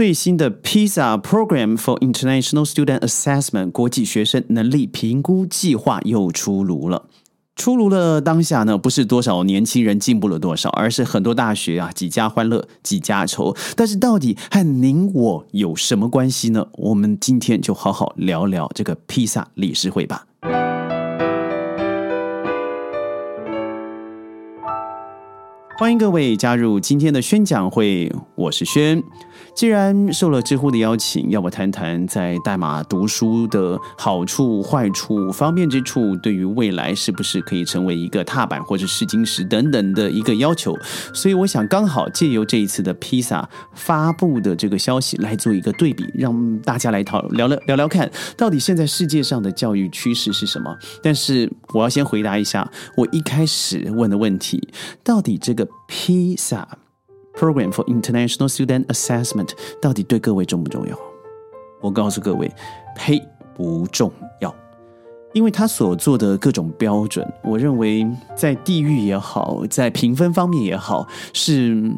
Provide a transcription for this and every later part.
最新的 PISA Program for International Student Assessment 国际学生能力评估计划又出炉了。出炉了当下呢，不是多少年轻人进步了多少，而是很多大学啊几家欢乐几家愁。但是到底和您我有什么关系呢？我们今天就好好聊聊这个披萨理事会吧。欢迎各位加入今天的宣讲会，我是轩。既然受了知乎的邀请，要我谈谈在代码读书的好处、坏处、方便之处，对于未来是不是可以成为一个踏板或者试金石等等的一个要求，所以我想刚好借由这一次的披萨发布的这个消息来做一个对比，让大家来讨聊聊聊聊看，到底现在世界上的教育趋势是什么？但是我要先回答一下我一开始问的问题：到底这个 PISA？Program for International Student Assessment 到底对各位重不重要？我告诉各位，呸，不重要，因为他所做的各种标准，我认为在地域也好，在评分方面也好，是。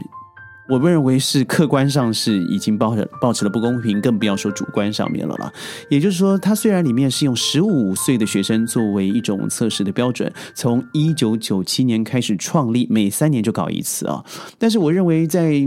我不认为是客观上是已经抱着抱持了不公平，更不要说主观上面了啦。也就是说，它虽然里面是用十五岁的学生作为一种测试的标准，从一九九七年开始创立，每三年就搞一次啊。但是我认为在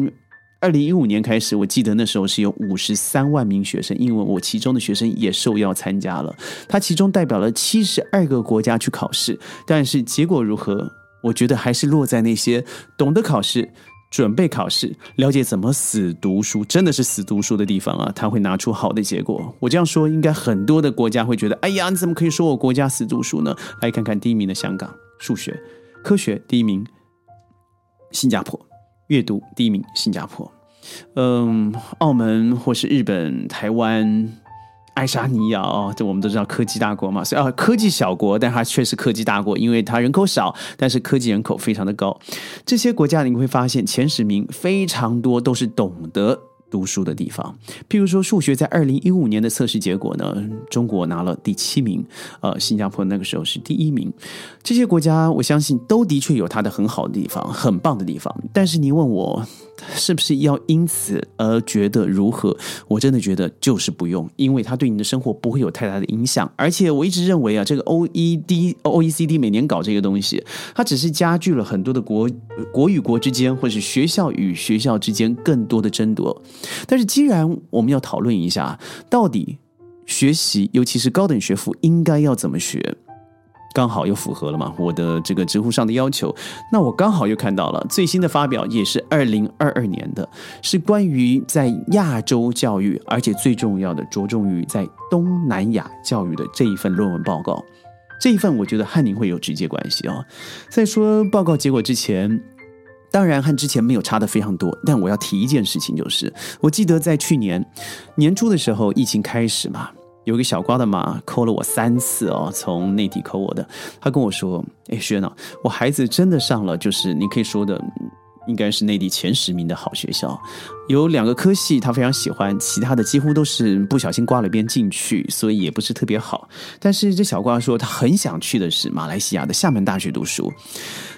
二零一五年开始，我记得那时候是有五十三万名学生，因为我其中的学生也受邀参加了。他其中代表了七十二个国家去考试，但是结果如何？我觉得还是落在那些懂得考试。准备考试，了解怎么死读书，真的是死读书的地方啊，他会拿出好的结果。我这样说，应该很多的国家会觉得，哎呀，你怎么可以说我国家死读书呢？来看看第一名的香港，数学、科学第一名，新加坡；阅读第一名，新加坡。嗯，澳门或是日本、台湾。爱沙尼亚哦，这我们都知道科技大国嘛，所以啊，科技小国，但它却是科技大国，因为它人口少，但是科技人口非常的高。这些国家你会发现前十名非常多都是懂得。读书的地方，譬如说数学，在二零一五年的测试结果呢，中国拿了第七名，呃，新加坡那个时候是第一名。这些国家，我相信都的确有它的很好的地方，很棒的地方。但是你问我是不是要因此而觉得如何？我真的觉得就是不用，因为它对你的生活不会有太大的影响。而且我一直认为啊，这个 O E D O E C D 每年搞这个东西，它只是加剧了很多的国国与国之间，或是学校与学校之间更多的争夺。但是，既然我们要讨论一下，到底学习，尤其是高等学府，应该要怎么学，刚好又符合了嘛？我的这个知乎上的要求，那我刚好又看到了最新的发表，也是二零二二年的，是关于在亚洲教育，而且最重要的着重于在东南亚教育的这一份论文报告。这一份我觉得和您会有直接关系哦。在说报告结果之前。当然和之前没有差的非常多，但我要提一件事情，就是我记得在去年年初的时候，疫情开始嘛，有个小瓜的妈扣了我三次哦，从内地扣我的，他跟我说：“哎，轩啊，我孩子真的上了，就是你可以说的。”应该是内地前十名的好学校，有两个科系他非常喜欢，其他的几乎都是不小心挂了边进去，所以也不是特别好。但是这小瓜说他很想去的是马来西亚的厦门大学读书，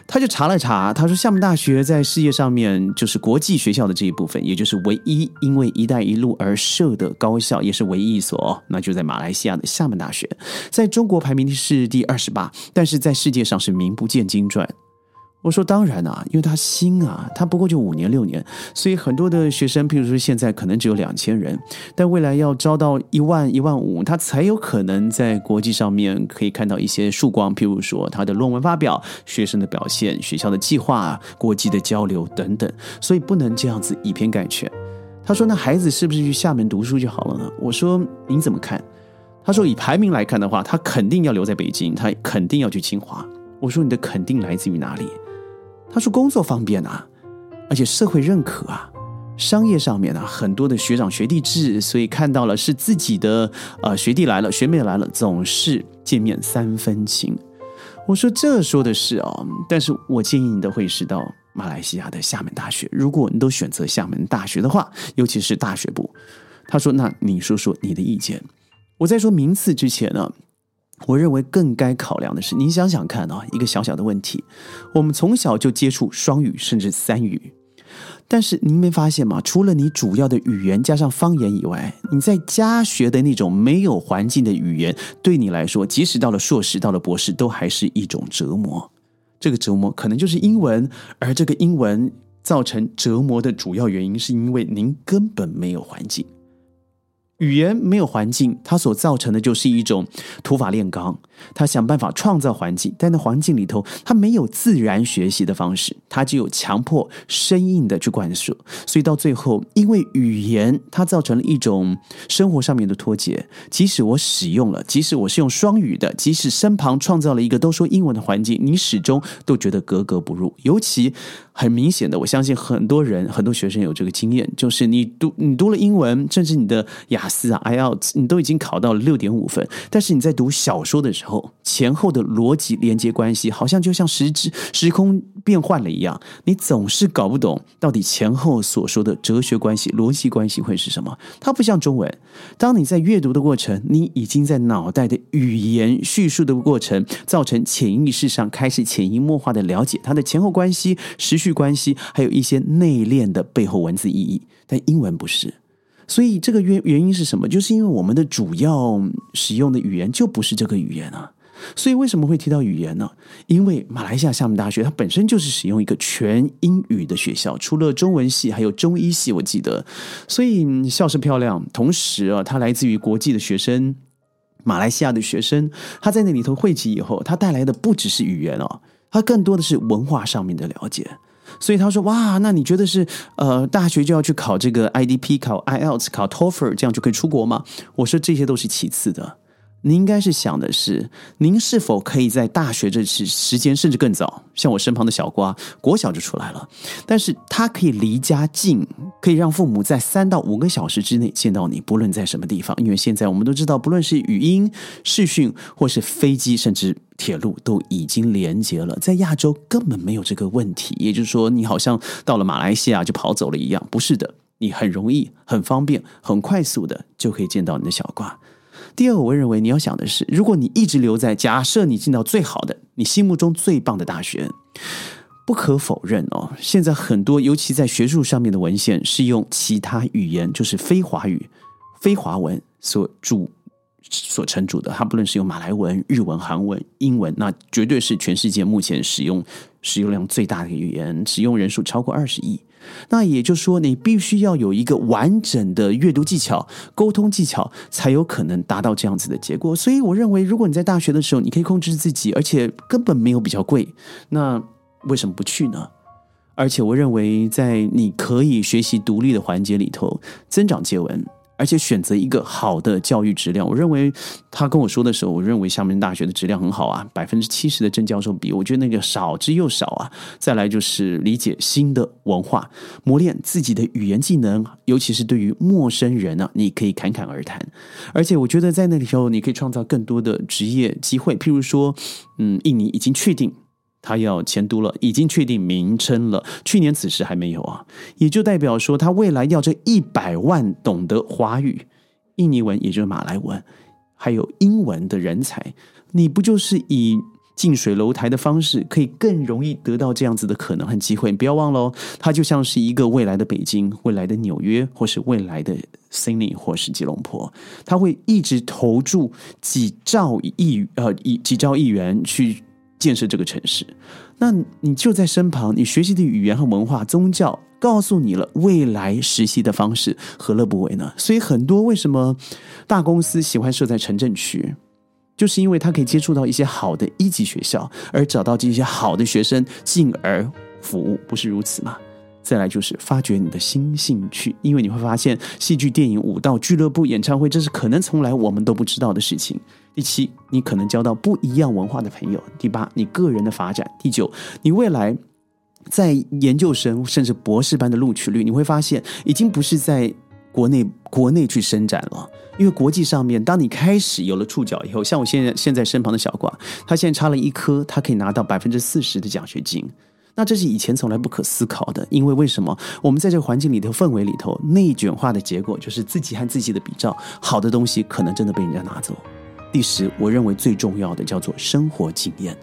他就查了查，他说厦门大学在世界上面就是国际学校的这一部分，也就是唯一因为“一带一路”而设的高校，也是唯一一所，那就在马来西亚的厦门大学，在中国排名是第二十八，但是在世界上是名不见经传。我说当然啊，因为他新啊，他不过就五年六年，所以很多的学生，譬如说现在可能只有两千人，但未来要招到一万一万五，他才有可能在国际上面可以看到一些曙光。譬如说他的论文发表、学生的表现、学校的计划、国际的交流等等，所以不能这样子以偏概全。他说：“那孩子是不是去厦门读书就好了呢？”我说：“您怎么看？”他说：“以排名来看的话，他肯定要留在北京，他肯定要去清华。”我说：“你的肯定来自于哪里？”他说工作方便啊，而且社会认可啊，商业上面啊很多的学长学弟制，所以看到了是自己的呃学弟来了，学妹来了，总是见面三分情。我说这说的是哦，但是我建议你的会是到马来西亚的厦门大学，如果你都选择厦门大学的话，尤其是大学部。他说那你说说你的意见。我在说名次之前呢。我认为更该考量的是，你想想看啊，一个小小的问题，我们从小就接触双语甚至三语，但是您没发现吗？除了你主要的语言加上方言以外，你在家学的那种没有环境的语言，对你来说，即使到了硕士、到了博士，都还是一种折磨。这个折磨可能就是英文，而这个英文造成折磨的主要原因，是因为您根本没有环境。语言没有环境，它所造成的就是一种土法炼钢。他想办法创造环境，但那环境里头，他没有自然学习的方式，他就有强迫生硬的去灌输。所以到最后，因为语言，它造成了一种生活上面的脱节。即使我使用了，即使我是用双语的，即使身旁创造了一个都说英文的环境，你始终都觉得格格不入。尤其很明显的，我相信很多人、很多学生有这个经验，就是你读你读了英文，甚至你的雅。思啊，IELTS，你都已经考到了六点五分，但是你在读小说的时候，前后的逻辑连接关系好像就像时之时空变换了一样，你总是搞不懂到底前后所说的哲学关系、逻辑关系会是什么。它不像中文，当你在阅读的过程，你已经在脑袋的语言叙述的过程，造成潜意识上开始潜移默化的了解它的前后关系、时序关系，还有一些内敛的背后文字意义。但英文不是。所以这个原原因是什么？就是因为我们的主要使用的语言就不是这个语言啊。所以为什么会提到语言呢？因为马来西亚厦门大学它本身就是使用一个全英语的学校，除了中文系还有中医系，我记得。所以校是漂亮，同时啊，它来自于国际的学生，马来西亚的学生，他在那里头汇集以后，他带来的不只是语言哦，他更多的是文化上面的了解。所以他说：“哇，那你觉得是呃，大学就要去考这个 IDP，考 IELTS，考 TOEFL，这样就可以出国吗？”我说：“这些都是其次的。”您应该是想的是，您是否可以在大学这时时间甚至更早，像我身旁的小瓜，国小就出来了，但是他可以离家近，可以让父母在三到五个小时之内见到你，不论在什么地方。因为现在我们都知道，不论是语音、视讯，或是飞机，甚至铁路，都已经连接了。在亚洲根本没有这个问题，也就是说，你好像到了马来西亚就跑走了一样，不是的，你很容易、很方便、很快速的就可以见到你的小瓜。第二，我认为你要想的是，如果你一直留在，假设你进到最好的、你心目中最棒的大学，不可否认哦，现在很多，尤其在学术上面的文献是用其他语言，就是非华语、非华文所著、所成主的。它不论是用马来文、日文、韩文、英文，那绝对是全世界目前使用使用量最大的语言，使用人数超过二十亿。那也就是说，你必须要有一个完整的阅读技巧、沟通技巧，才有可能达到这样子的结果。所以，我认为，如果你在大学的时候，你可以控制自己，而且根本没有比较贵，那为什么不去呢？而且，我认为，在你可以学习独立的环节里头，增长见闻。而且选择一个好的教育质量，我认为他跟我说的时候，我认为厦门大学的质量很好啊，百分之七十的正教授比，我觉得那个少之又少啊。再来就是理解新的文化，磨练自己的语言技能，尤其是对于陌生人呢，你可以侃侃而谈。而且我觉得在那里头，你可以创造更多的职业机会，譬如说，嗯，印尼已经确定。他要迁都了，已经确定名称了。去年此时还没有啊，也就代表说他未来要这一百万懂得华语、印尼文，也就是马来文，还有英文的人才，你不就是以近水楼台的方式，可以更容易得到这样子的可能和机会？你不要忘了哦，它就像是一个未来的北京、未来的纽约，或是未来的 Sydney 或是吉隆坡，他会一直投注几兆亿呃亿几兆亿元去。建设这个城市，那你就在身旁，你学习的语言和文化、宗教，告诉你了未来实习的方式，何乐不为呢？所以很多为什么大公司喜欢设在城镇区，就是因为他可以接触到一些好的一级学校，而找到这些好的学生，进而服务，不是如此吗？再来就是发掘你的新兴趣，因为你会发现戏剧、电影、舞蹈、俱乐部、演唱会，这是可能从来我们都不知道的事情。第七，你可能交到不一样文化的朋友。第八，你个人的发展。第九，你未来在研究生甚至博士班的录取率，你会发现已经不是在国内国内去伸展了，因为国际上面，当你开始有了触角以后，像我现在现在身旁的小瓜，他现在插了一科，他可以拿到百分之四十的奖学金。那这是以前从来不可思考的，因为为什么我们在这个环境里头、氛围里头内卷化的结果，就是自己和自己的比较，好的东西可能真的被人家拿走。第十，我认为最重要的叫做生活经验。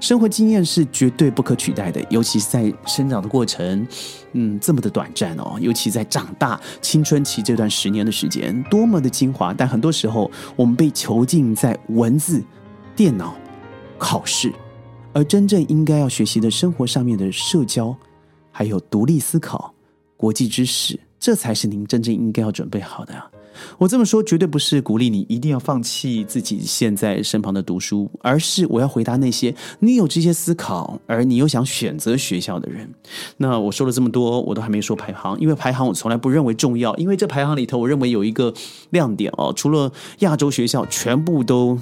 生活经验是绝对不可取代的，尤其在生长的过程，嗯，这么的短暂哦。尤其在长大青春期这段十年的时间，多么的精华。但很多时候，我们被囚禁在文字、电脑、考试，而真正应该要学习的生活上面的社交，还有独立思考、国际知识，这才是您真正应该要准备好的。我这么说绝对不是鼓励你一定要放弃自己现在身旁的读书，而是我要回答那些你有这些思考，而你又想选择学校的人。那我说了这么多，我都还没说排行，因为排行我从来不认为重要，因为这排行里头，我认为有一个亮点哦，除了亚洲学校，全部都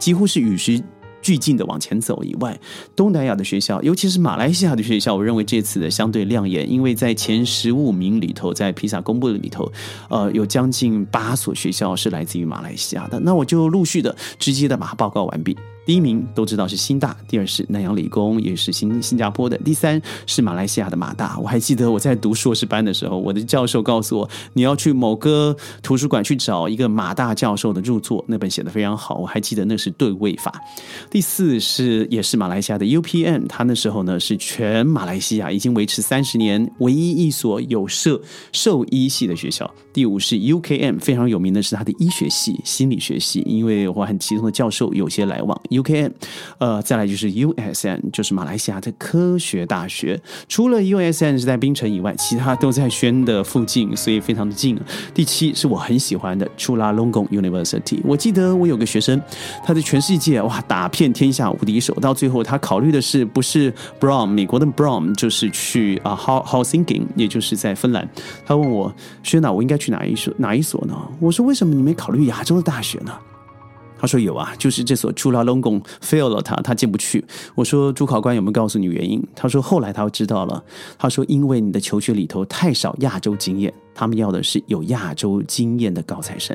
几乎是与时。俱进的往前走以外，东南亚的学校，尤其是马来西亚的学校，我认为这次的相对亮眼，因为在前十五名里头，在披萨公布的里头，呃，有将近八所学校是来自于马来西亚的。那我就陆续的直接的把它报告完毕。第一名都知道是新大，第二是南洋理工，也是新新加坡的，第三是马来西亚的马大。我还记得我在读硕士班的时候，我的教授告诉我，你要去某个图书馆去找一个马大教授的著作，那本写的非常好。我还记得那是对位法。第四是也是马来西亚的 UPN，他那时候呢是全马来西亚已经维持三十年唯一一所有设兽医系的学校。第五是 UKM，非常有名的是他的医学系、心理学系，因为我和其中的教授有些来往。UKN，呃，再来就是 USN，就是马来西亚的科学大学。除了 USN 是在槟城以外，其他都在宣的附近，所以非常的近。第七是我很喜欢的朱拉隆功 University。我记得我有个学生，他在全世界哇打遍天下无敌手，到最后他考虑的是不是 Brom 美国的 Brom，就是去啊 Helsinki，也就是在芬兰。他问我轩娜，我应该去哪一所哪一所呢？我说为什么你没考虑亚洲的大学呢？他说有啊，就是这所朱拉隆功 fail 了他，他进不去。我说主考官有没有告诉你原因？他说后来他知道了。他说因为你的求学里头太少亚洲经验，他们要的是有亚洲经验的高材生。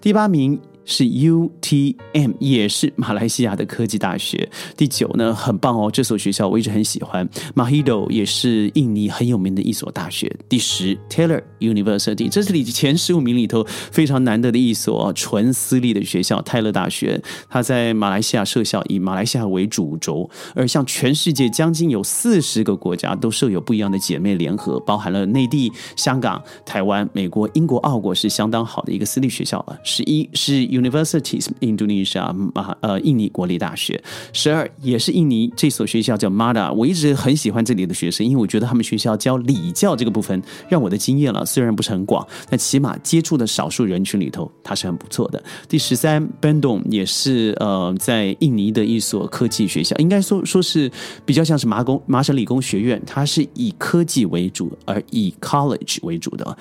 第八名。是 UTM，也是马来西亚的科技大学。第九呢，很棒哦，这所学校我一直很喜欢。Mahido 也是印尼很有名的一所大学。第十，Taylor University，这是里前十五名里头非常难得的一所纯私立的学校——泰勒大学。它在马来西亚设校，以马来西亚为主轴，而向全世界将近有四十个国家都设有不一样的姐妹联合，包含了内地、香港、台湾、美国、英国、澳国，是相当好的一个私立学校了。十一是。Universities Indonesia 啊呃印尼国立大学，十二也是印尼这所学校叫 Mada，我一直很喜欢这里的学生，因为我觉得他们学校教礼教这个部分让我的经验了虽然不是很广，但起码接触的少数人群里头它是很不错的。第十三 Bandung 也是呃在印尼的一所科技学校，应该说说是比较像是麻工麻省理工学院，它是以科技为主而以 college 为主的。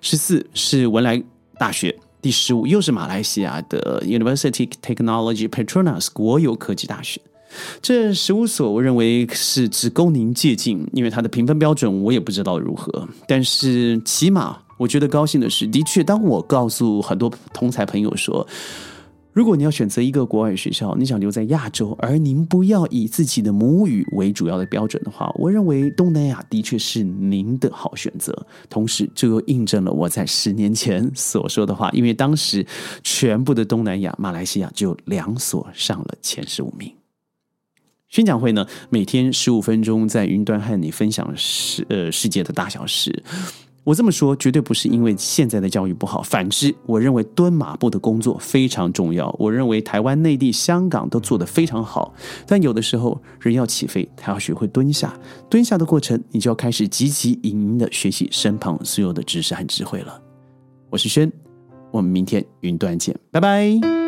十四是文莱大学。第十五又是马来西亚的 University Technology Petronas 国有科技大学，这十五所我认为是只供您借鉴，因为它的评分标准我也不知道如何，但是起码我觉得高兴的是，的确当我告诉很多同才朋友说。如果你要选择一个国外学校，你想留在亚洲，而您不要以自己的母语为主要的标准的话，我认为东南亚的确是您的好选择。同时，这又印证了我在十年前所说的话，因为当时全部的东南亚，马来西亚就两所上了前十五名。宣讲会呢，每天十五分钟，在云端和你分享世呃世界的大小事。我这么说绝对不是因为现在的教育不好，反之，我认为蹲马步的工作非常重要。我认为台湾、内地、香港都做得非常好，但有的时候人要起飞，他要学会蹲下。蹲下的过程，你就要开始积极营营的学习身旁所有的知识和智慧了。我是轩，我们明天云端见，拜拜。